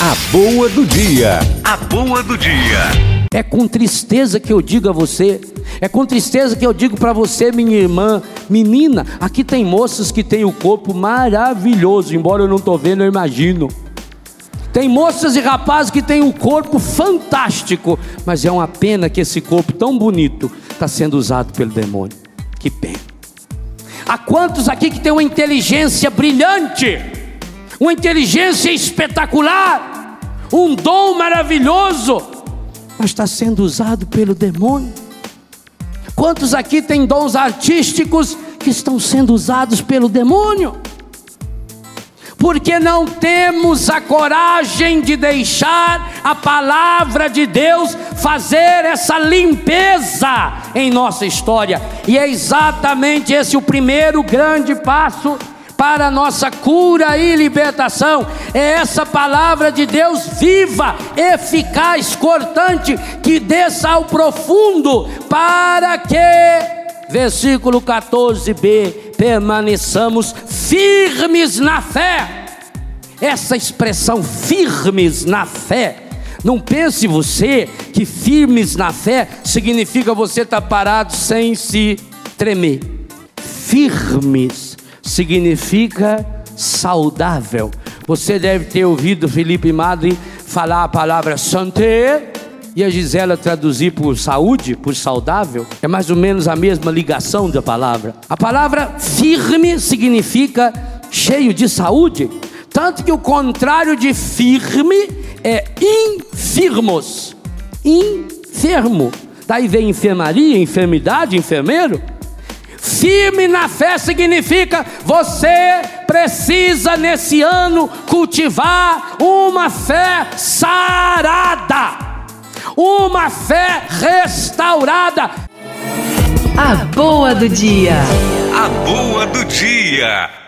A boa do dia. A boa do dia. É com tristeza que eu digo a você, é com tristeza que eu digo para você, minha irmã, menina, aqui tem moças que têm o corpo maravilhoso, embora eu não estou vendo, eu imagino. Tem moças e rapazes que têm o corpo fantástico, mas é uma pena que esse corpo tão bonito está sendo usado pelo demônio. Que pena. Há quantos aqui que têm uma inteligência brilhante? Uma inteligência espetacular, um dom maravilhoso, mas está sendo usado pelo demônio. Quantos aqui têm dons artísticos que estão sendo usados pelo demônio? Porque não temos a coragem de deixar a palavra de Deus fazer essa limpeza em nossa história, e é exatamente esse o primeiro grande passo para nossa cura e libertação. É essa palavra de Deus viva, eficaz, cortante, que desça ao profundo, para que, versículo 14b, permaneçamos firmes na fé. Essa expressão firmes na fé. Não pense você que firmes na fé significa você estar tá parado sem se tremer. Firmes significa saudável. Você deve ter ouvido Felipe Madre falar a palavra santé e a Gisela traduzir por saúde, por saudável. É mais ou menos a mesma ligação da palavra. A palavra firme significa cheio de saúde. Tanto que o contrário de firme é infirmos. Enfermo. Daí vem enfermaria, enfermidade, enfermeiro. Firme na fé significa você precisa nesse ano cultivar uma fé sarada, uma fé restaurada. A boa do dia. A boa do dia.